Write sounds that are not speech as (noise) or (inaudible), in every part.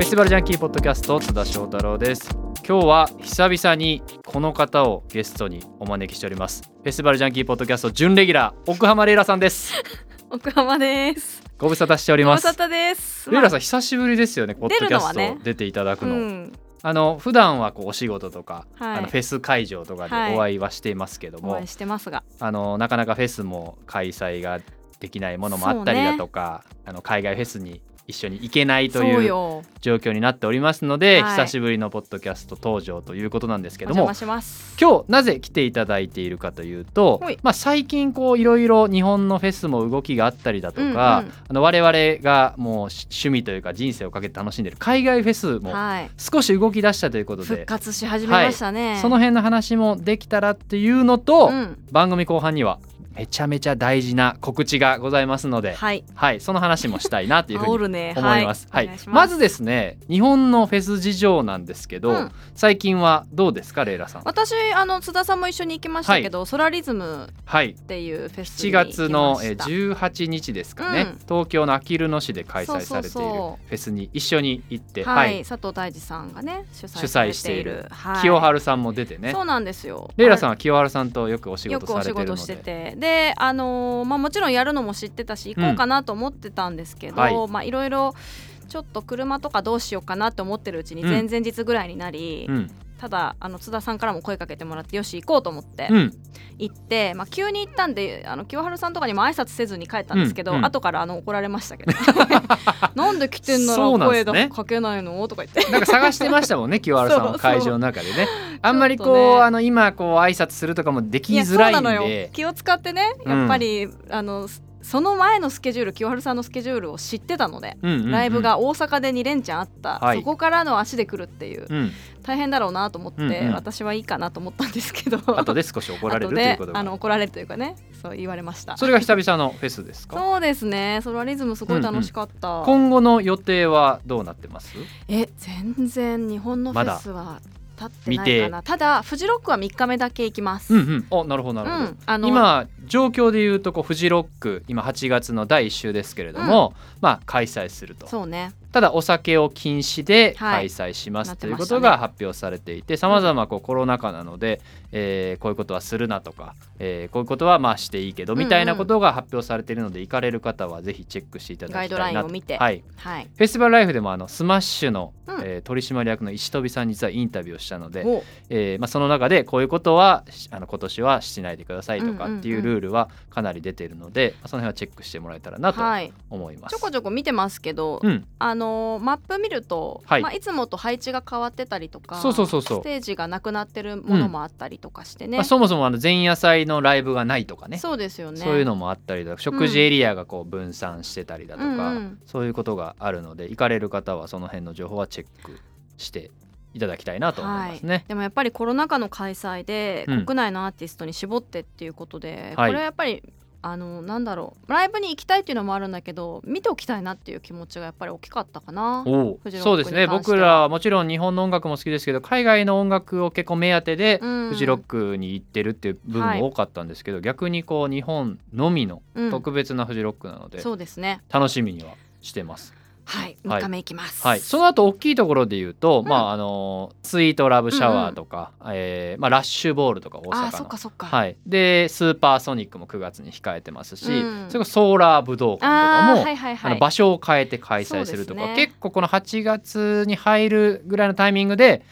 フェスティバルジャンキーポッドキャスト津田翔太郎です。今日は久々にこの方をゲストにお招きしております。フェスティバルジャンキーポッドキャスト準レギュラー奥浜レイラさんです。(laughs) 奥浜です。ご無沙汰しております。ご無沙汰です。レイラさん久しぶりですよねポッドキャスト出ていただくの、うん、あの普段はこうお仕事とか、はい。あのフェス会場とかではい。お会いはしていますけども、お会いしてますが、あのなかなかフェスも開催ができないものもあったりだとか、あの海外フェスに一緒に行けないというよ。状況になっておりますので、はい久しぶりのポッドキャスト登場ということなんですけどもお邪魔します。今日なぜ来ていただいているかというとはい、まあ、最近こういろいろ日本のフェスも動きがあったりだとか、あの我々がもう趣味というか人生をかけて楽しんでいる海外フェスもはい。少し動き出したということ復で、活し始めましたね。その辺の話もできたらっていうのと、うん、番組後半にはめちゃめちゃ大事な告知がございますので、はい。はい、その話もしたいなというふうに。思います。はい、お願しまずですね、日本のフェス事情なんですけど、うん。最近はどうですか、レイラさん？私あの津田さんも一緒に行きましたけど、ソラリズムはい、っていうフェス7に行きま月のえしたー18日ですかね、うん。東京のあきる野市で開催されているフェスに一緒に行って、はい、佐藤大二さんがね主主催してている。清春さんも出てね。そうなんですよ。レイラさんんは清春さんとよくお仕よくお仕事されてるの事してでてであのーまあもちろんやるのも知ってたし行こうかなと思ってたんですけど、はい。まあいろいろちょっと車とかどうしようかなと思ってるうちにうん。前々日ぐらいになり、うんただあの津田さんからも声かけてもらってよし行こうと思ってうん。行って、まあ、急に行ったんであの清春さんとかにも挨拶せずに帰ったんですけど、うんうん。後からあの怒られましたけど。(laughs) なんで来てんなら声だかけないの？とか言って。なんか探してましたもんね (laughs) 清原さんは会場の中でね。あんまりこう、ね。あの今こう挨拶するとかもできづらいんで。気を使ってねやっぱり、あのその前のスケジュール清春さんのスケジュールを知ってたので、うんうんうん。ライブが大阪で2連チャンあった、はい。そこからの足で来るっていう。うん。大変だろうなと思って、うんうん。私はいいかなと思ったんですけど。後で少し怒られるということが。あの怒られるというかねそう言われました。それが久々のフェスですか？そうですね。ソラリズムすごい楽しかった、今後の予定はどうなってます？え全然日本のフェスは立ってないかな。ただフジロックは3日目だけ行きます、うんうん。おなるほどなるほど、うん。あの今状況でいうとこうフジロック今8月の第1週ですけれども、まあ開催すると。そうねただお酒を禁止で開はい。催します、なってということが発表されていてさまざまコロナ禍なので、えーこういうことはするなとか、えーこういうことはまあしていいけど、うんうん。みたいなことが発表されているので行かれる方はぜひチェックしていただきたいな。とガイドラインを見て。はい、はい。 Festival Life でもあのスマッシュの、うん。えー取締役の石飛さんに実はインタビューをしたので、おえーまあ、その中でこういうことはしあの今年はしないでくださいとかうんうんうん。っていうルールはかなり出ているので、まあその辺はチェックしてもらえたらなとはい。思います。ちょこちょこ見てますけど、うん、あのーマップ見ると、はい。いまあ、いつもと配置が変わってたりとかそうそうそうそう。ステージがなくなってるものもあったりとかしてね、まあ、そもそもあの前夜祭のライブがないとかね。そうですよね。そういうのもあったりだとか食事エリアがこう分散してたりだとか、うん。うんそういうことがあるので行かれる方はその辺の情報はチェックしていただきたいなと思いますね。でもやっぱりコロナ禍の開催でうん。国内のアーティストに絞ってっていうことで、はい。これはやっぱりあのなんだろう。ライブに行きたいっていうのもあるんだけど見ておきたいなっていう気持ちがやっぱり大きかったかな。そうですね。僕らはもちろん日本の音楽も好きですけど海外の音楽を結構目当てでうん。フジロックに行ってるっていう部分も多かったんですけど、逆にこう日本のみのうん。特別なフジロックなのでそうですね。楽しみにはしてます。はいはい。3日目行きます。はい、その後大きいところで言うと、うん。まああのスイートラブシャワーとか、えーまあ、ラッシュボールとか大阪の。そっかそっか。はい、でスーパーソニックも9月に控えてますし、うん。それからソーラー武道館とかも、はいはいはい。あの場所を変えて開催するとか、ね。結構この8月に入るぐらいのタイミングで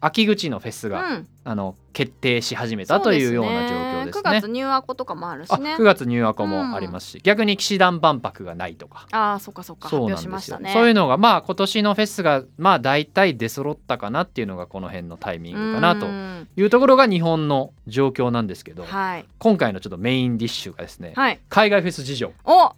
秋口のフェスが、うんあの決定し始めたというような状況ですね。9月ニューアコとかもあるあしね。9月ニューアコもありますし、逆に騎士団万博がないとか。ああそっかそっか発そう表なんですよ、ね。そういうのがまあ今年のフェスがまあ大体出揃ったかなっていうのがこの辺のタイミングかなとうんいうところが日本の状況なんですけど、はい今回のちょっとメインディッシュがですね、はい。海外フェス事情お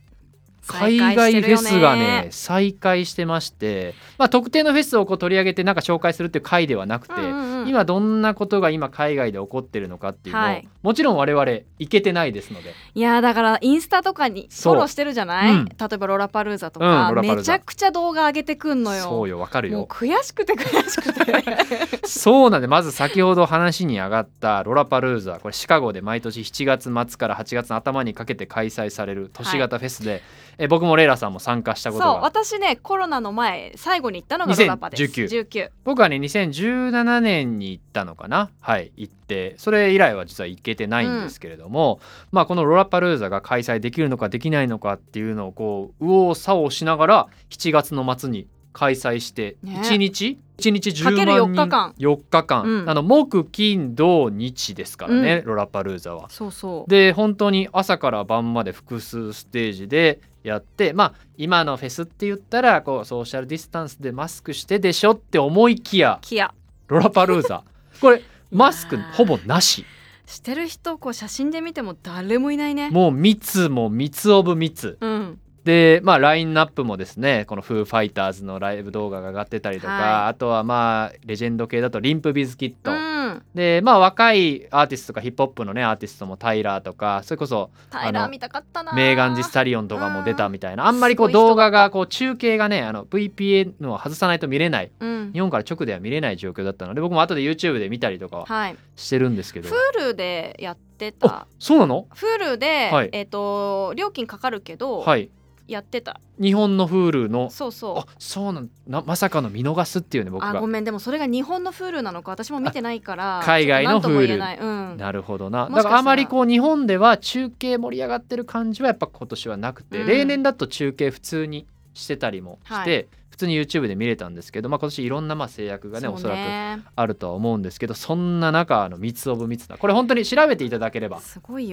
海外フェスがね再開してまして、まあ、特定のフェスをこう取り上げてなんか紹介するっていう回ではなくて、うんうんうんうん今どんなことが今海外で起こってるのかっていうのを、はい。もちろん我々行けてないですので。いやーだからインスタとかにフそう。ォローしてるじゃない、うん。例えばロラパルーザとうんか、ロラパルーザ。めちゃくちゃ動画上げてくんのよ。そうよわかるもうよ悔しくて悔しくて。(laughs) そうなんでまず先ほど話に上がったロラパルーザ。これシカゴで毎年7月末から8月の頭にかけて開催される都市型フェスで、え僕もレイラさんも参加したことそうが私ねコロナの前最後に行ったのがロラパです。2019 19僕はね2017年に行ったのかな？はい行ってそれ以来は実は行けてないんですけれども、まあこのロラパルーザが開催できるのかできないのかっていうのをこう右往左往しながら7月の末に開催してね。1日、1日10かける万人4日間。4日間、うん。あの木金土日ですからね、うロラパルーザは。そうそう。で本当に朝から晩まで複数ステージでやってまあ今のフェスって言ったらこうソーシャルディスタンスでマスクしてでしょって思いきやキヤロラパルーザ。これマスクほぼなし。してる人こう写真で見ても誰もいないね。もう密も密オブ密。うん。でまあラインナップもですねこのフーファイターズのライブ動画が上がってたりとか、はい。あとはまあレジェンド系だとリンプビズキット、うんでまあ若いアーティストとかヒップホップのねアーティストもタイラーとかそれこそタイラー見たかったなメーガン・ジ・スタリオンとかも出たみたいな。あんまりこう動画がこう中継がねあの VPN を外さないと見れない。うん。日本から直では見れない状況だったので僕も後で YouTube で見たりとかははい。してるんですけど。Hulu でやってあたそうなの？Hulu で、はい。えっ、と料金かかるけど、はいやってた。日本の Hulu のそうそう。あそうなんなまさかの見逃すっていうね僕が。あごめん。でもそれが日本の Hulu なのか私も見てないから海外のちょっと何とも言えない、うん、なるほどな。だからあまりこう日本では中継盛り上がってる感じはやっぱ今年はなくて、うん。例年だと中継普通にしてたりもして、はい。普通に YouTube で見れたんですけど、まあ、今年いろんなまあ制約がねそうおそらくねあるとは思うんですけどそんな中あの密オブ密なこれ本当に調べていただければ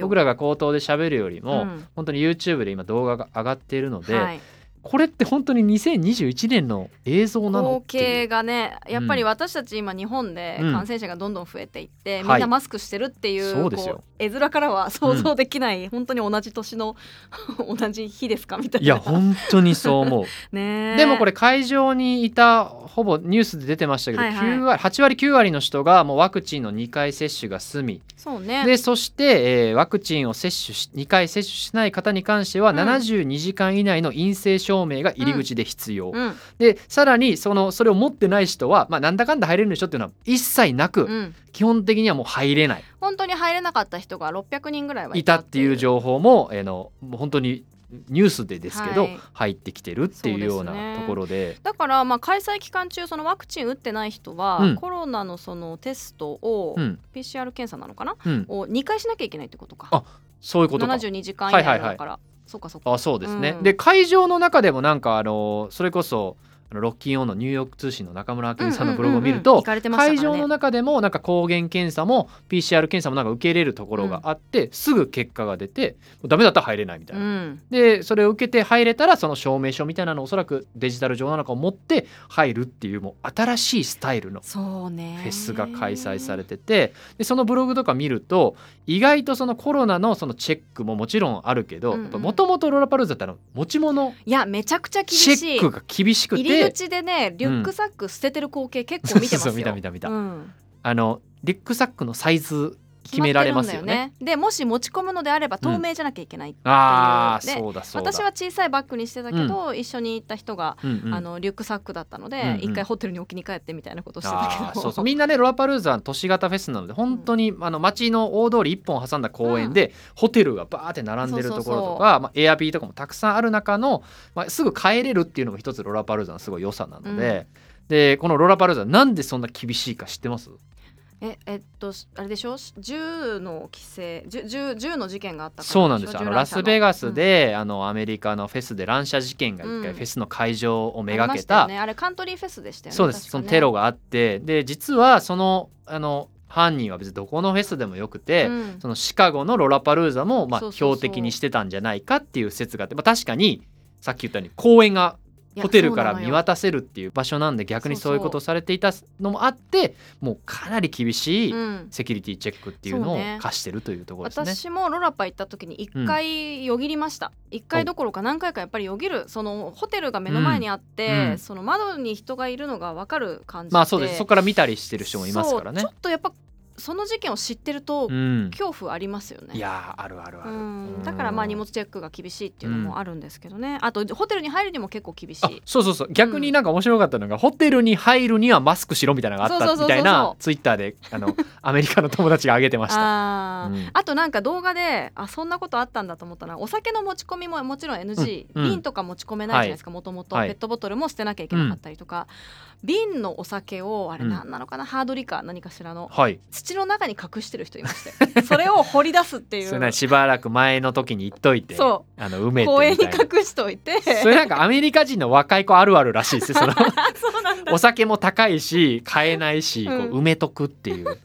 僕らが口頭で喋るよりも、うん。本当に YouTube で今動画が上がっているので、はい、これって本当に2021年の映像なの光景がねやっぱり私たち今日本でうん。感染者がどんどん増えていって、はい。みんなマスクしてるっていう,、そうですよ。こう絵面からは想像できない、本当に同じ年の (laughs) 同じ日ですかみたいな。いや本当にそう思う。(laughs) ねえ。でもこれ会場にいたほぼニュースで出てましたけど、はいはい。9割8割9割の人がもうワクチンの2回接種が済み。そうね。でそして、えーワクチンを接種し2回接種しない方に関しては、うん。72時間以内の陰性証明が入り口で必要、うん。でさらにそのそれを持ってない人は、まあ、なんだかんだ入れるんでしょっていうのは一切なく、うん、基本的にはもう入れない。本当に入れなかった人が600人ぐらいはいいたっていう報情報も,、えーのもう本当にニュースでですけど、はい。入ってきてるっていうようなところで。だからまあ開催期間中そのワクチン打ってない人は、うん。コロナのそのテストを、うん。PCR 検査なのかな？うん、を2回しなきゃいけないってことか。あそういうことか。72時間以内だから、はいはいそうかそうか。あそうですね、うん。で会場の中でもなんかあのそれこそあのロッキンオンのニューヨーク通信の中村明美さんのブログを見ると会場の中でもなんか抗原検査も PCR 検査もなんか受け入れるところがあって、すぐ結果が出てダメだったら入れないみたいな。うん。でそれを受けて入れたらその証明書みたいなのをおそらくデジタル上なのかを持って入るっていうもう新しいスタイルのフェスが開催されててでそのブログとか見ると意外とそのコロナのそのチェックももちろんあるけどうんうん。もともとローラパルーザってあの持ち物いやめちゃくちゃ厳チしい。ェックが厳しくて入り口でねリュックサック捨ててる光景結構見てますよ。そうそう見た見た見た。うん。あのリュックサックのサイズ決められますよね。でもし持ち込むのであれば透明じゃなきゃいけない、ああでそうだそうだ。私は小さいバッグにしてたけど、一緒に行った人が、うんうん。あのリュックサックだったので、うんうん。一回ホテルに置きに帰ってみたいなことをしてたけど。そうそう。みんなねロラパルーザは都市型フェスなので本当に、あの街の大通り一本挟んだ公園で、ホテルがバーって並んでるところとそうそうそう。かまあ、エアビーとかもたくさんある中の、まあ、すぐ帰れるっていうのも一つロラパルーザのすごい良さなので、でこのロラパルーザなんでそんな厳しいか知ってます？ええっとあれでしょ？銃の規制？銃銃銃の事件があったそうなんです。よあのラスベガスでで、あのアメリカのフェスで乱射事件が一うん。回フェスの会場をめがけた、ね、あれカントリーフェスでしたよねそうです、そのテロがあって。で実はそのあの犯人は別にどこのフェスでもよくて、うん。そのシカゴのロラパルーザもまあ標的にしてたんじゃないかっていう説があって、まあ、確かにさっき言ったように公園がホテルから見渡せるっていう場所なんで逆にそういうことをされていたのもあってもうかなり厳しいうん。セキュリティチェックっていうのを課してるというところですね。私もロラパ行った時に一回よぎりました。一、回どころか何回かやっぱりよぎるそのホテルが目の前にあって、うんうん。その窓に人がいるのが分かる感じで。まあそうです。そこから見たりしてる人もいますからね。ちょ。っとやっぱその事件を知ってるとうん、恐怖ありますよね、いやーあるあるある。うん。だからまあ荷物チェックが厳しいっていうのもあるんですけどね、あとホテルに入るにも結構厳しあいそうそうそう。逆になんか面白かったのが、ホテルに入るにはマスクしろみたいなのがあったみたいなツイッターであの (laughs) アメリカの友達が上げてました。ああとなんか動画であそんなことあったんだと思ったらお酒の持ち込みももちろん NG、うん。うん。瓶とか持ち込めないじゃないですかもともと。はい。ペットボトルも捨てなきゃいけなかったりとか、瓶のお酒をあれうん。何なのかな、ハードリカ何かしらのはい、土の中に隠してる人いまして (laughs) それを掘り出すっていう。しばらく前の時に言っといてそあの埋めて公園にみたいな。隠しといて。それなんかアメリカ人の若い子あるあるらしいですよその。(laughs) お酒も高いし買えないし、こうん。う埋めとくっていう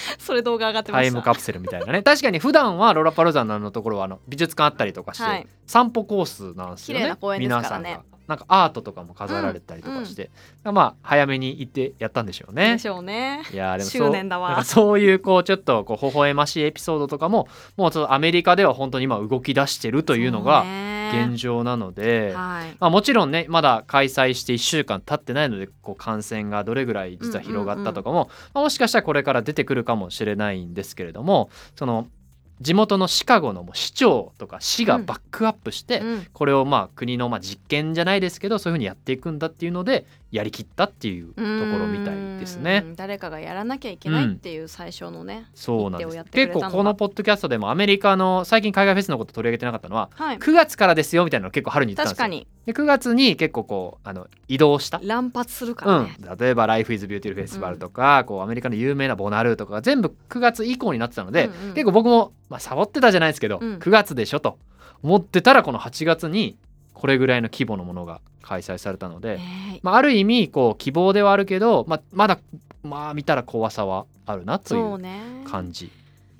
(laughs) それ動画上がってまタイムカプセルみたいなね。確かに普段はロラパルザンのところはあの美術館あったりとかして、はい。散歩コースなんですよね。綺麗な公園ですからね。皆さんが。なんかアートとかも飾られたりとかして、まあ早めに行ってやったんでしょうね。でしょうね。いやーでもそう執念だわ。なんかそういうこうちょっとこう微笑ましいエピソードとかももうちょっとアメリカでは本当に今動き出してるというのがそうね現状なので、はい。まあ、もちろんねまだ開催して1週間経ってないのでこう感染がどれぐらい実は広がったとかも、まあ、もしかしたらこれから出てくるかもしれないんですけれどもその地元のシカゴの市長とか市がバックアップして、うん。これをまあ国のまあ実験じゃないですけどそういうふうにやっていくんだっていうのでやりきったっていうところみたいですね。うん。誰かがやらなきゃいけないっていう最初のね、そうなんです。一手をやってくれたのが。結構このポッドキャストでもアメリカの最近海外フェスのこと取り上げてなかったのははい。9月からですよみたいなのを結構春に言ってたんですよ。確かに。で9月に結構こうあの移動した。乱発するかうん。らね、、例えば「Life is Beautiful Festival」とか、こうアメリカの有名なボナルーとかが全部9月以降になってたので、うんうん。結構僕も、まあ、サボってたじゃないですけど、うん。9月でしょと思ってたらこの8月にこれぐらいの規模のものが開催されたので、ねまあ、ある意味こう希望ではあるけど、まあ、まだまあ見たら怖さはあるなというそうね感じ。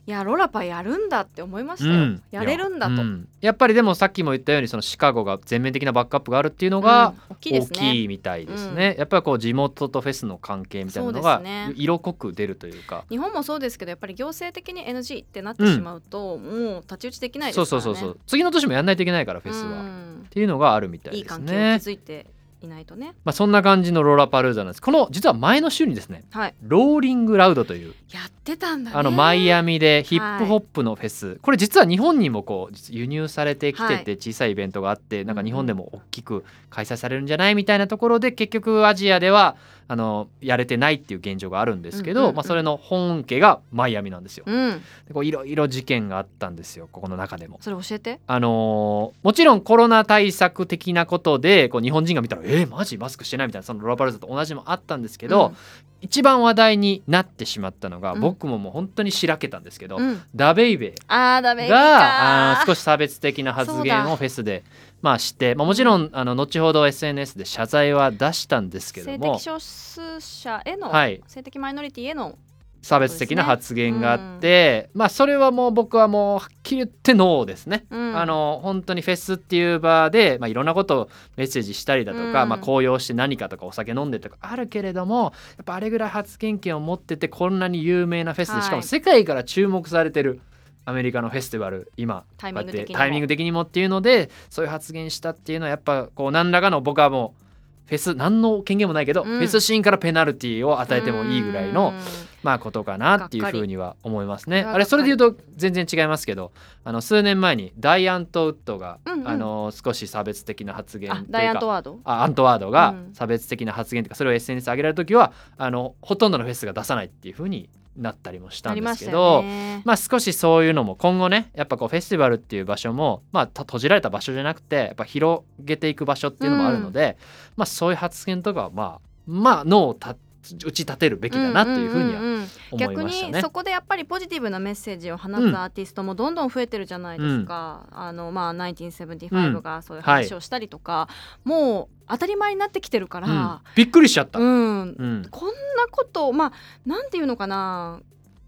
いやロラパやるんだって思いましたよ、やれるんだと、いやうん。やっぱりでもさっきも言ったようにそのシカゴが全面的なバックアップがあるっていうのが、うん。大きいで大すね。きいみたいですね、やっぱりこう地元とフェスの関係みたいなのが色濃く出るというか。日本もそうですけどやっぱり行政的に NG ってなってしまうと、もう太刀打ちできないでそうすからね。そうそうそう次の年もやんないといけないからフェスは、っうん。ていうのがあるみたいですいい関係をね築いていないとね。まあそんな感じのローラパルーザなんです。この実は前の週にですねはい。ローリングラウドというやってたんだね。あのマイアミでヒップホップのフェス、これ実は日本にもこう実輸入されてきてはい。て小さいイベントがあって、なんか日本でも大きく開催されるんじゃないみたいなところで結局アジアではあのやれてないっていう現状があるんですけど、うんうんうん。まあ、それの本家がマイアミなんですよ。うん。でこういろいろ事件があったんですよここの中でも。それ教えて。あのーもちろんコロナ対策的なことでこう日本人が見たら「えー、マジマスクしてない?」みたいなそのロラパルーザと同じのもあったんですけど、一番話題になってしまったのが、うん。僕ももう本当にしらけたんですけど、うん、うんダベイベあー。があー少しし差別的な発言をフェスでまあして、まあ、もちろんあの後ほど SNS で謝罪は出したんですけども。性的少数者への、はい。性的マイノリティへの差別的な発言があって、まあそれはもう僕はもうはっきり言ってノーですね。うん。あの本当にフェスっていう場で、まあ、いろんなことをメッセージしたりだとか、うん。まあ、高揚して何かとかお酒飲んでとかあるけれどもやっぱあれぐらい発言権を持っててこんなに有名なフェスで、はい。しかも世界から注目されてるアメリカのフェスティバル今タイミング的にタイミング的にもっていうのでそういう発言したっていうのはやっぱこう何らかの僕はもうフェス何の権限もないけど、うん。フェスシーンからペナルティーを与えてもいいぐらいのうん。まあことかなっていうふうには思いますね。あれそれで言うと全然違いますけどあの数年前にダイアントウッドが、うんうん。あの少し差別的な発言ダイアントワード？あアントワードがうん。差別的な発言というかそれを SNS 上げられる時はあのほとんどのフェスが出さないっていうふうになったりもしたんですけどよね。まあ少しそういうのも今後ねやっぱこうフェスティバルっていう場所もまあた閉じられた場所じゃなくてやっぱ広げていく場所っていうのもあるので、まあそういう発言とかはまあまあ脳をた打ち立てるべきだなというふうには逆。にそこでやっぱりポジティブなメッセージを放うん。つアーティストもどんどん増えてるじゃないですか、あのまあ1975がそういう話をしたりとか、もう当たり前になってきてるかうん。ら、びっくりしちゃった。うん。うん。こんなことまあなんていうのかな。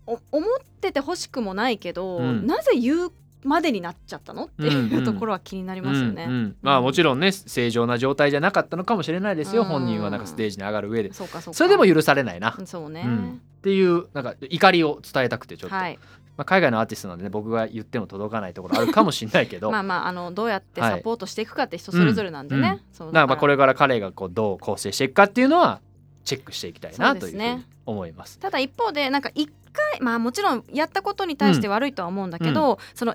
お思っててほしくもないけど、うん。なぜ言うまでになっちゃったの？っていうところは気になりますよね。うんうん。まあもちろんね正常な状態じゃなかったのかもしれないですよ、うん。本人はなんかステージに上がる上で。それでも許されないな、そうね、うん。っていうなんか怒りを伝えたくてちょっと、はい。まあ、海外のアーティストなんでね僕が言っても届かないところあるかもしれないけど、(laughs) まあまああのどうやってサポートしていくかって人それぞれなんでね、はいそうだから。まあこれから彼がこうどう構成していくかっていうのはチェックしていきたいなというふうに思います。ただ一方でなんか一回まあもちろんやったことに対して悪いとは思うんだけど、その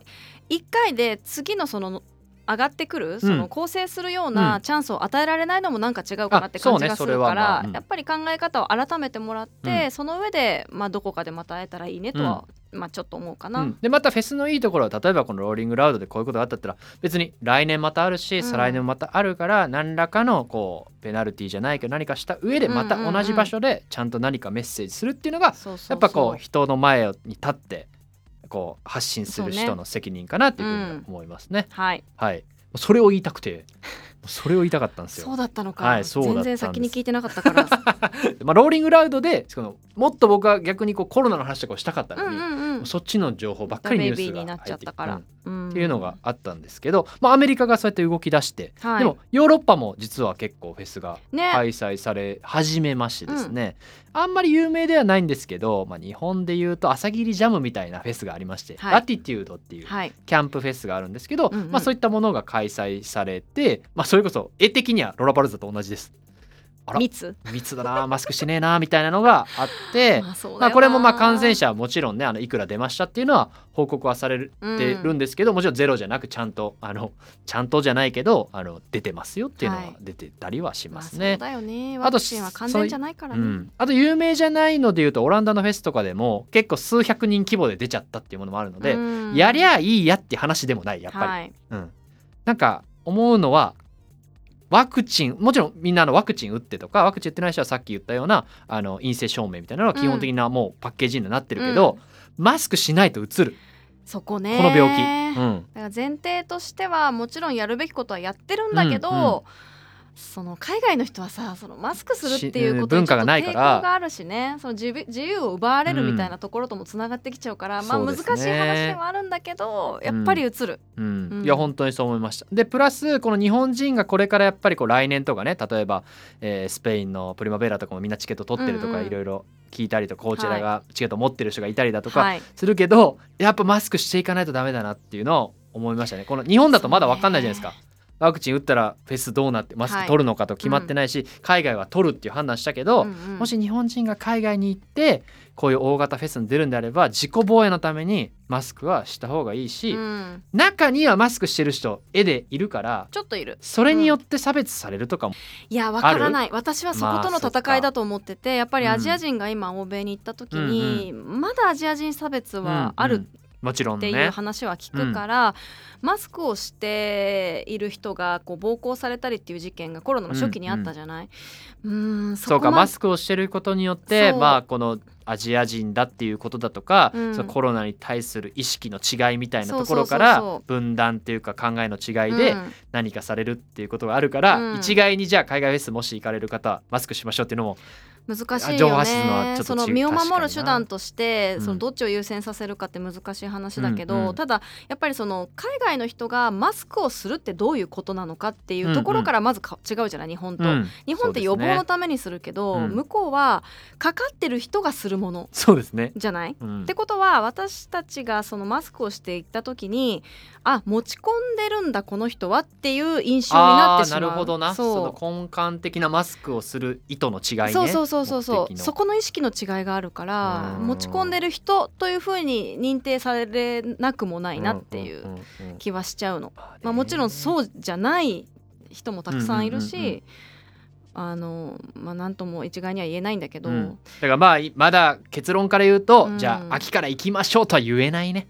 一回で次のその上がってくるその構成するよううなん。チャンスを与えられないのもなんか違うかなって感じがするから、あうんやっぱり考え方を改めてもらって、うん。その上でまあどこかでまた会えたらいいねとは、まあちょっと思うかな。うん。でまたフェスのいいところは例えばこのローリングラウドでこういうことがあったったら別に来年またあるし、うん。再来年もまたあるから何らかのこうペナルティじゃないけど何かした上でまた同じ場所でちゃんと何かメッセージするっていうのがやっぱこう人の前に立ってこう発信する人の責任かなっていうふうには思いますね。はい。はい。それを言いたくてそれを言いたかったんですよ。そうだったのか、はいそう全然先に聞いてなかったから。(laughs) まあ、ローリングラウドでそのもっと僕は逆にこうコロナの話とかをしたかったうんのに、うんうんそっちの情報ばっかりニュースがベイビーになっちゃったから、うん。っていうのがあったんですけど、まあ、アメリカがそうやって動き出して、はい。でもヨーロッパも実は結構フェスがね。開催され始めましてですね、あんまり有名ではないんですけど、まあ、日本でいうと朝霧ジャムみたいなフェスがありまして、はい。ラティテュードっていうはい。キャンプフェスがあるんですけど、うんうん。まあ、そういったものが開催されて、まあ、それこそ絵的にはロラパルザと同じです。あら。密。密だなマスクしてねえなみたいなのがあって (laughs) まあこれもまあ感染者はもちろんねあのいくら出ましたっていうのは報告はされてるんですけど、もちろんゼロじゃなくちゃんとあのちゃんとじゃないけどあの出てますよっていうのははい。出てたりはしますね。だよね。あとワクチンは完全じゃないからね、うん、あと有名じゃないのでいうとオランダのフェスとかでも結構数百人規模で出ちゃったっていうものもあるので、うん。やりゃいいやって話でもないやっぱり。はい。うん、なんか思うのはワクチンもちろんみんなあのワクチン打ってとかワクチン打ってない人はさっき言ったようなあの陰性証明みたいなのは基本的なもうパッケージになってるけど、マスクしないとうつる。そこね。この病気、うん、だから前提としてはもちろんやるべきことはやってるんだけど、うんうんその海外の人はさそのマスクするっていうことしにちょ抵抗があるしね。その自自由を奪われるみたいなところともつながってきちゃうから、まあそう難しい話ではあるんだけどやっぱり映る、うん。うん。いや本当にそう思いました。でプラスこの日本人がこれからやっぱりこう来年とかね例えば、えースペインのプリマベラとかもみんなチケット取ってるとうんうん。かいろいろ聞いたりとかコーチェラがチケット持ってる人がいたりだとかはい。するけど、やっぱマスクしていかないとダメだなっていうのを思いましたね。この日本だとまだ分かんないじゃないですか。ワクチン打ったらフェスどうなってマスク取るのかと決まってないし、海外は取るっていう判断したけど、うんうん。もし日本人が海外に行ってこういう大型フェスに出るんであれば自己防衛のためにマスクはした方がいいし、うん。中にはマスクしてる人絵でいるからちょっといる。それによって差別されるとかも、いやわからない。私はそことの戦いだと思っててやっぱりうん。アジア人が今欧米に行った時に、まだアジア人差別はあるうんうんもちろんっていうね。話は聞くから、マスクをしている人がこう暴行されたりっていう事件がコロナの初期にあったじゃない、うーんそそうかマスクをしてることによってまあこのアジア人だっていうことだとか、うん。そのコロナに対する意識の違いみたいなところから分断っていうか考えの違いでうん。何かされるっていうことがあるから、うん。一概にじゃあ海外フェスもし行かれる方はマスクしましょうっていうのも難しいよね。その身を守る手段としてうんそのどっちを優先させるかって難しい話だけど、うんうんただやっぱりその海外の人がマスクをするってどういうことなのかっていうところからまずか違うじゃない？日本と、うん。日本って予防のためにするけど、ね。うん。向こうはかかってる人がするものそうですね。じゃない？うん。ってことは私たちがそのマスクをしていった時にあ持ち込んでるんだこの人はっていう印象になってしまう。なるほどな。その根幹的なマスクをする意図の違いね。そうそうそうそうそ目的の。うそこの意識の違いがあるからうん。持ち込んでる人というふうに認定されなくもないなっていう気はしちゃうの。ままあ、もちろんうそうじゃない人もたくさんいるうんうんうんうん。しあのまあ何とも一概には言えないんだけど、うん。だからまあいまだ結論から言うと、うん。じゃあ秋から行きましょうとは言えないね。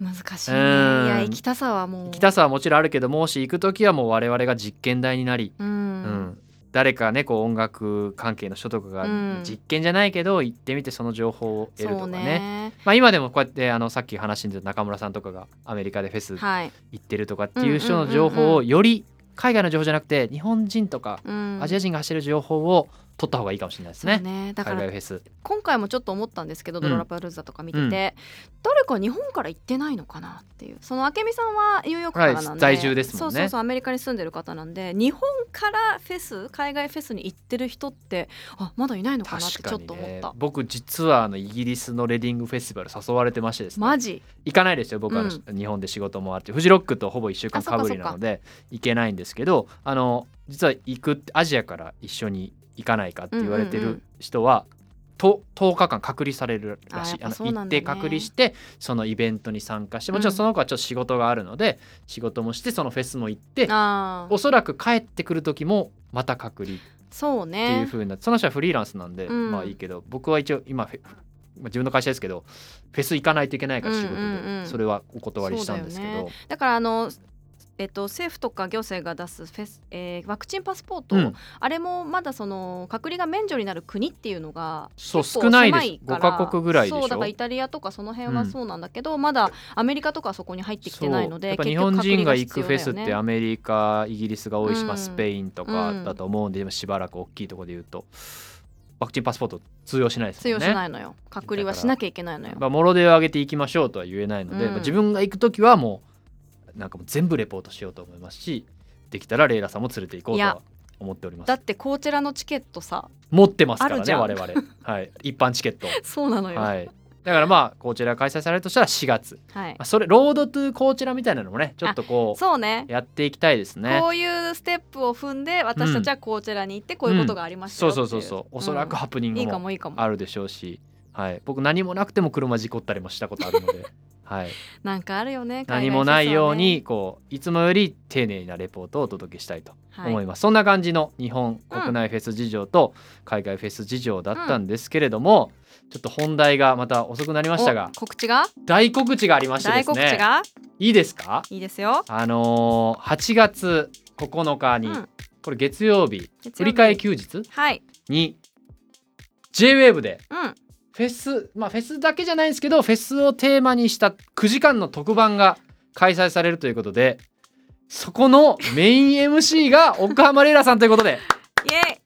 難しいね。いうん。や行きたさはもう。行きたさはもちろんあるけどもし行く時はもう我々が実験台になり、ううんん誰かねこう音楽関係の人とかがうん。実験じゃないけど行ってみてその情報を得るとかね。ね。まあ、今でもこうやってあのさっき話に出た中村さんとかがアメリカでフェスはい、行ってるとかっていう人の情報をより海外の情報じゃなくて日本人とかうん、アジア人が走る情報を取った方がいいかもしれないですね。ね。だから海外フェス。今回もちょっと思ったんですけど、うん。ドロラパルーザとか見てて、誰か日本から行ってないのかなっていうその明美さんはニューヨークからなんで、はい在住ですもんね。そうそうそうアメリカに住んでる方なんで日本からフェス海外フェスに行ってる人ってあまだいないのかなってちょっと思った、ね僕実はあのイギリスのレディングフェスティバル誘われてましてですね。マジ？行かないですよ僕はあの、日本で仕事もあって。フジロックとほぼ1週間かか。ぶりなので行けないんですけどあの実は行くアジアから一緒に行かないかって言われてるうんうんうん。人は、と10日間隔離されるらしい。あやっぱあの行って隔離してそのイベントに参加してもちろんその子はちょっと仕事があるので、仕事もしてそのフェスも行っておそらく帰ってくる時もまた隔離そうっていうね風なその人はフリーランスなんで、うん。まあいいけど僕は一応今自分の会社ですけどフェス行かないといけないから仕事で、うんうんうん。それはお断りしたんですけど。だよだからあのえっと、政府とか行政が出すフェス、えーワクチンパスポート、うん。あれもまだその隔離が免除になる国っていうのがそう少ないです。狭から5カ国ぐらいそうだからイタリアとかその辺はそうなんだけど、まだアメリカとかはそこに入ってきてないので日本人が行くフェスってアメリカイギリスが多いし、まあ、うんスペインとかだと思うんで、しばらく大きいところで言うとワクチンパスポート通用しないです通用。しないのよ。隔離はしなきゃいけないのよ。まあ、もろ手を挙げていきましょうとは言えないので、うん。まあ自分が行く時はもうなんかもう全部レポートしようと思いますしできたらレイラさんも連れて行こうとは思っております。だってこちらのチケットさ持ってますからね我々。はい。一般チケット。(laughs) そうなのよ。はい。だからまあこちら開催されるとしたら4月、はい。まあ、それロードトゥコーチラみたいなのもねちょっとこうそうね。やっていきたいですね。こういうステップを踏んで私たちはこちらに行ってこういうことがありましたそうよっていそうそうそうおそらくハプニンいいかグももいいかも。あるでしょうし、はい、僕何もなくても車事故ったりもしたことあるので、はい、なんかあるよね何もないように海こういつもより丁寧なレポートをお届けしたいと思います、そんな感じの日本国内フェス事情と海外フェス事情だったんですけれども、ちょっと本題がまた遅くなりましたがお告知が？大告知がありましてで大すね。告知が？いいですか？いいですよ。あのー8月9日に、うん。これ月曜日月曜日。振り替え休日？はい。に JWAVE でうんフェスまあフェスだけじゃないんですけどフェスをテーマにした9時間の特番が開催されるということでそこのメイン MC が奥浜レイラさんということで。(laughs) イエイ。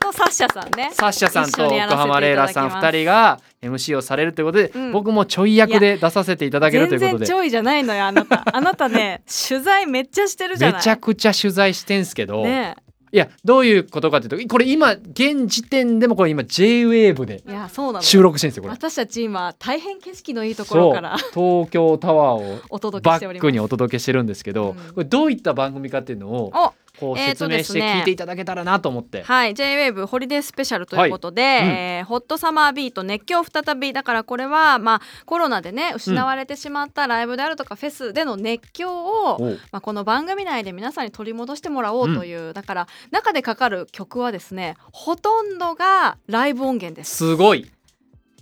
とサッシャさんね。サッシャさんと奥浜レイラさんいただきます。2人が MC をされるということで、うん。僕もちょい役で出させていただけるということで。全然ちょいじゃないのよあなた。あなたね (laughs) 取材めっちゃしてるじゃない。めちゃくちゃ取材してんすけど、ねいやどういうことかというとこれ今現時点でもこれ今 JWAVE でいやそうなの収録してるんですよこれ。私たち今大変景色のいいところから東京タワーをバックにお届けしてるんですけど、うん。これどういった番組かっていうのをおこう説明してですね。聞いていただけたらなと思って、はい。J-WAVE ホリデースペシャルということで、はい。うん。えーホットサマービート熱狂再びだからこれはまあコロナでね失われてしまったライブであるとかフェスでの熱狂を、まあ、この番組内で皆さんに取り戻してもらおうという、だから中でかかる曲はですねほとんどがライブ音源です。すごい。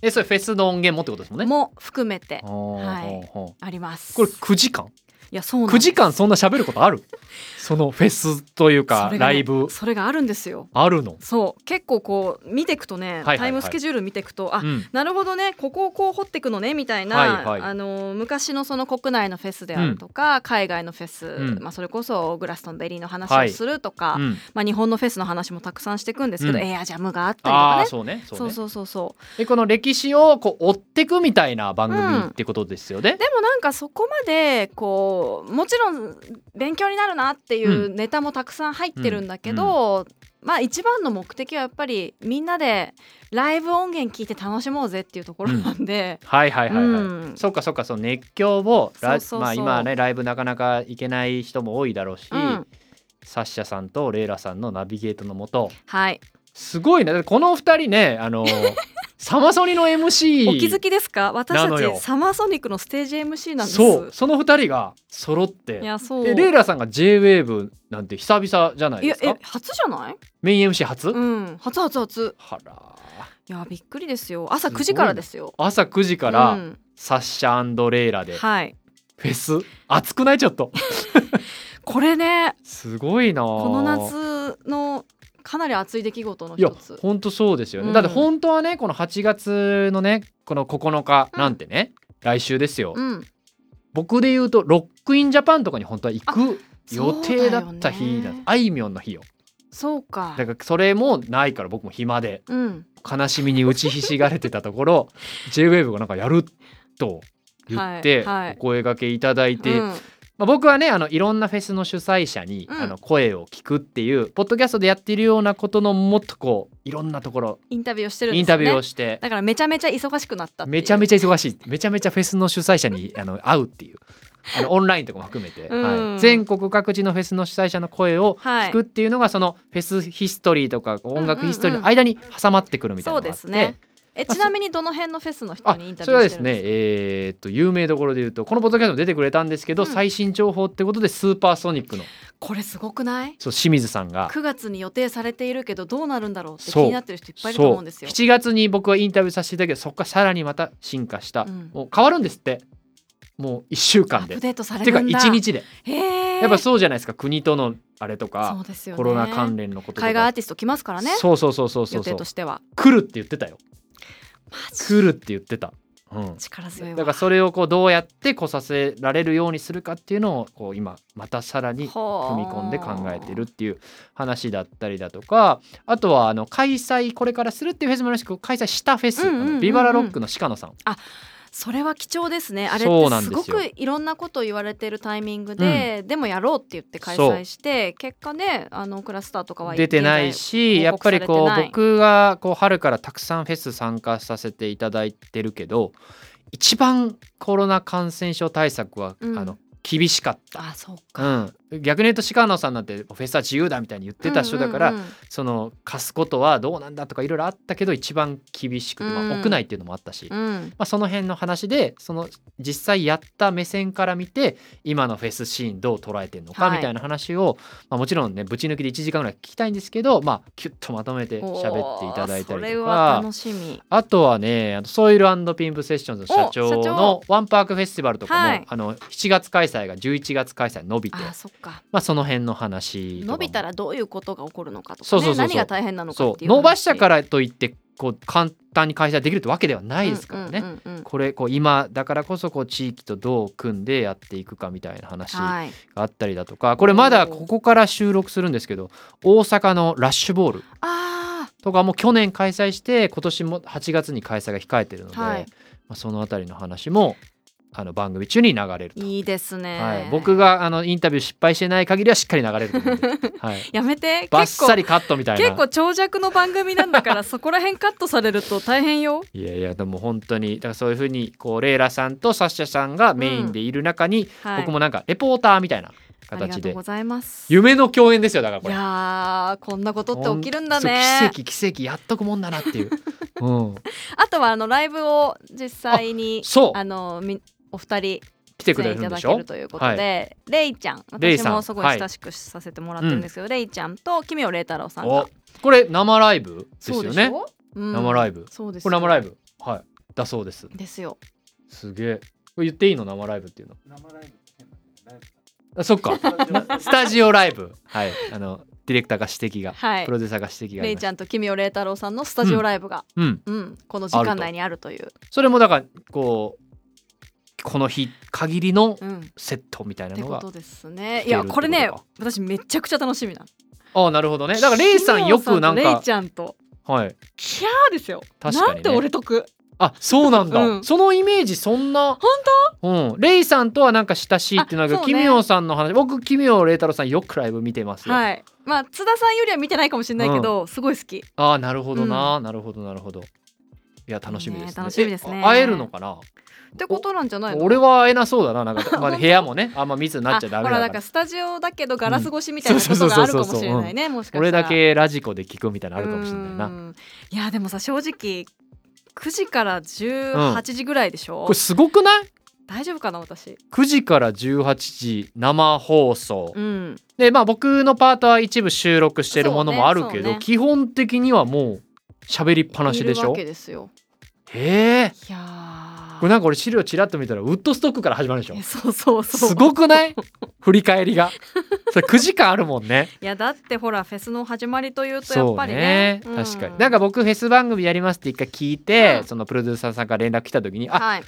えそれフェスの音源もってことですもんね。も含めて。はい。あります。うこれ9時間？いやそうなん9時間そんな喋ることある？(laughs) そのフェスというかライブ？それがあるんですよ。あるの、そう結構こう見ていくとね、はいはいはい。タイムスケジュール見ていくとあ、うん。なるほどねここをこう掘っていくのねみたいな、はいはいあの昔のその国内のフェスであるとか、海外のフェス、うん。まあ、それこそグラストンベリーの話はい。をするとか、うん。まあ、日本のフェスの話もたくさんしていくんですけど、うん。エアジャムがあったりとあかね。あそうねそうね。そうそうそうそう。でこの歴史をこう追ってくみたいな番組ってことですよね。でもなんかそこまでこうもちろん勉強になるなっていうネタもたくさん入ってるんだけど、まあ一番の目的はやっぱりみんなでライブ音源聞いて楽しもうぜっていうところなんで、はいはいはいはい。うん。そっかそっかその熱狂をまあ今はねライブなかなか行けない人も多いだろうし、うん。サッシャさんとレイラさんのナビゲートのもと。はいすごいね。この二人ねあの (laughs) サマソニの MC お気づきですか？私たちサマーソニックのステージ MC なんです。そう。その二人が揃って。いやそう。でレイラさんが JWAVE なんて久々じゃないいやですか？え初じゃない？メイン MC 初、うん。初初初。はら。いやびっくりですよ。朝すごい9時からですよ。朝9時から、うん。サッシャレイラで。フはい。ェス？熱くない？ちょっと。(laughs) これね。すごいなこの夏のかなり熱い出来事の一つ。本当そうですよね、うん。だって本当はねこの8月のねこの9日なんてね、来週ですよ、うん。僕で言うとロックインジャパンとかに本当は行く予定だった日だ。あいみょんの日よ。そうか。だからそれもないから僕も暇でうん。悲しみに打ちひしがれてたところ JWAVE がなんかやると言ってはいはい。お声掛けいただいて、うんまあ、僕はねあのいろんなフェスの主催者に、うん。あの声を聞くっていうポッドキャストでやっているようなことのもっとこういろんなところインタビューをしてるんですね。インタビューをして、だからめちゃめちゃ忙しくなった。っていうめちゃめちゃ忙しい。めちゃめちゃフェスの主催者に (laughs) あの会うっていうあのオンラインとかも含めて、うん。はい、全国各地のフェスの主催者の声をはい聞くっていうのがそのフェスヒストリーとか音楽ヒストリーの間に挟まってくるみたいなそうのがあって、ですねえちなみにどの辺のフェスの人あにインタビそれはですねューしてるんですか？えーっと有名どころで言うとこのポッドキャストも出てくれたんですけど、うん。最新情報ってことでスーパーソニックの。これすごくない？そう清水さんが。9月に予定されているけどどうなるんだろうって気になってる人いっぱいいると思うんですよ。7月に僕はインタビューさせていただけどそこからさらにまた進化した、うん。もう変わるんですって。もう1週ア間で。ップデートされていうかるんだ。1日で。やっぱそうじゃないですか国とのあれとそかね。コロナ関連のこととか。海外アーティスト来ますからね。そうそうそうそうそ予う。そう定としては。来るって言ってたよ来るって言ってた、うん、力強いわ。だからそれをこうどうやって来させられるようにするかっていうのをこう今またさらに踏み込んで考えてるっていう話だったりだとかあとはあの開催これからするっていうフェスもあるし開催したフェス、うんうんうんうん。ビバラロックの鹿野さんそれは貴重ですね。あれってすごくいろんなことを言われてるタイミングで、でもやろうって言って開催して結果ねあのクラスターとかは出てないしやっぱりこう僕がこう春からたくさんフェス参加させていただいてるけど一番コロナ感染症対策は、うん。あの厳しかった。あそうか。うん、逆に言うと鹿野さんなんてフェスは自由だみたいに言ってた人だから、その貸すことはどうなんだとかいろいろあったけど一番厳しくて、まあ、うん。屋内っていうのもあったし、まうん。あ、その辺の話でその実際やった目線から見て今のフェスシーンどう捉えてるのかはい。みたいな話を、まあ、もちろんねぶち抜きで1時間ぐらい聞きたいんですけど、まあ、キュッとまとめて喋っていただいたりとか。あとはねソイルピンプセッションズの社長のワンパークフェスティバルとかも、はい。あの7月開催が11月開催伸びてまあ、その辺の話伸びたらどういうことが起こるのかとか、ね、何が大変なのかっていう伸ばしたかららといってこう簡単に開催できるってわけではないですからね。うんうんうんうん。これこう今だからこそこう地域とどう組んでやっていくかみたいな話がはい、あったりだとか。これまだここから収録するんですけど大阪のラッシュボール。あとかも去年開催して今年も8月に開催が控えてるので、はい。まあ、そのあたりの話もあの番組中に流れるいいですね、はい、僕があのインタビュー失敗してない限りはしっかり流れる (laughs) はい、やめて。バッ結構サリカットみたいな。結構長尺の番組なんだからそこら辺カットされると大変よ。いやいやでも本当にだからそういうふうにこうレイラさんとサッシャさんがメインでいる中に、はい。僕もなんかレポーターみたいなありが形でとうございます。夢の共演ですよだからこいれ。やーこんなことって起きるんだね。奇跡奇跡やっとくもんだなっていう。うん、(laughs) あとはあのライブを実際にそう。あのみお二人来てく出演いただれるんでしょ？けるということで、レイちゃん私もすごい親しくさせてもらってるんですけど、レイちゃんと奇妙麗太郎さんがおこれ生ライブですよね？うん生ライブそうですこれ生ライブブはいだそうです。ですよすげえ。これ言っていいの？生ライブっていうの。あそっか。(laughs) スタジオライブ。はい。あのディレクターが指摘が、はいプロデューサーが指摘が。レイちゃんと奇妙麗太郎さんのスタジオライブが、うん。うんこの時間内にあるというそれもだからこうこの日限りのうん。セットみたいなのがってことですね。いやこれね私めちゃくちゃ楽しみなああなるほどね。だからレイさんよくなん奇妙さとレイかちゃんと。はい。キャーですよ。確かにね。なんて俺得？あそうなんだ、うん。そのイメージそんな？本うん。レイさんとはなんか親しいっていうのはあそうね。奇妙さんの話。僕奇妙麗太郎さんよくライブ見てますよ、はい。まあ津田さんよりは見てないかもしれないけど、すごい好き。ああなるほどな、なるほどなるほど。いや楽しみですね。ね楽しみですね。会えるのかな？ってことなんじゃないの？俺は会えなそうだななんか、(laughs) まあ、部屋もねあんま密になっちゃダメだから。なんかスタジオだけどガラス越しみたいなことがあるかもしれないねもしかしたら。俺だけラジコで聞くみたいなのあるかもしれないな。うんいやでもさ正直9時から18時ぐらいでしょ、これすごくない？大丈夫かな私。9時から18時生放送、うん。でまあ僕のパートは一部収録してるものもあるけど、ねね。基本的にはもう喋りっぱなしでしょ？いるわけですよ。へえ。いやこれなんか俺資料ちらっと見たらウッドストックから始まるでしょ。ーそうそうそう。すごくない？(laughs) 振り返りが。それ9時間あるもんね。いやだってほらフェスの始まりというとやっぱりね。ね。確かに。なんか僕フェス番組やりますって一回聞いて、うんそのプロデューサーさんから連絡来た時にあ、はい。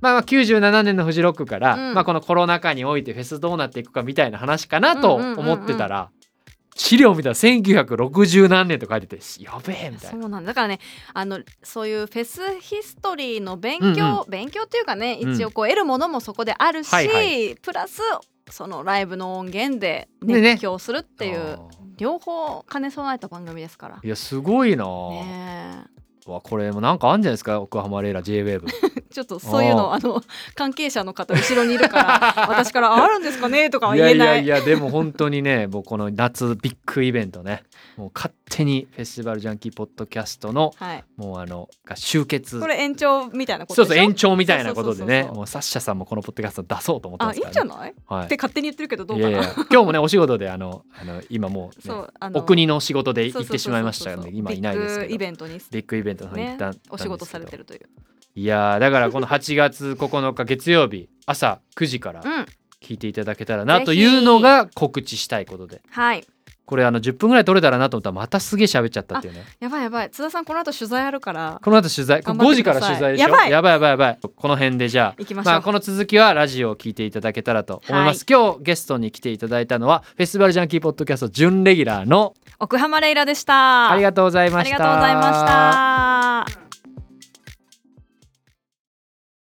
まあまあ97年のフジロックから、うん。まあこのコロナ禍においてフェスどうなっていくかみたいな話かなとうんうんうんうん。思ってたら、資料見たら1960何年と書いててやべえみたいな。そうなんだ。だからねあのそういうフェスヒストリーの勉強、うん勉強っていうかねうん。一応こう得るものもそこであるし、はいはプラスそのライブの音源で熱狂するっていう、あー両方兼ね備えた番組ですから。いやすごいな、ねわこれもなんかあんじゃないですか奥浜レイラ JWAVE え (laughs) ちょっとそういうのあの関係者の方後ろにいるから (laughs) 私から「あるんですかね?」とかはい言やいえない。やいやでも本当にね僕この夏ビッグイベントねもう勝手にフェスティバルジャンキーポッドキャストのはい、もうあのが集結。これ延長みたいなことそうそう延長みたいなことでね。もうサッシャさんもこのポッドキャスト出そうと思ってあいいますから、ね、んじゃない、はい。って勝手に言ってるけどどうかな。いやいや今日もねお仕事であのあの今もう,、ね、そうあのお国の仕事で行ってしまいましたので今いないですけど。ビッグイベントにビッグイベントの行ねった、お仕事されてるという。いやーだからこの8月9日月曜日朝9時からうん。聞いていただけたらなというのが告知したいことで。はいこれあの10分ぐらい取れたらなと思ったらまたすげえ喋っちゃったっていうね。やばいやばい。津田さんこの後取材あるからこの後取材頑張っ5時から取材でしょやばい。やばいやばいやばい。この辺でじゃあましょう、まあこの続きはラジオを聞いていただけたらと思います、今日ゲストに来ていただいたのはフェスティバルジャンキーポッドキャスト準レギュラーの奥浜レイラでした。ありがとうございました。ありがとうございました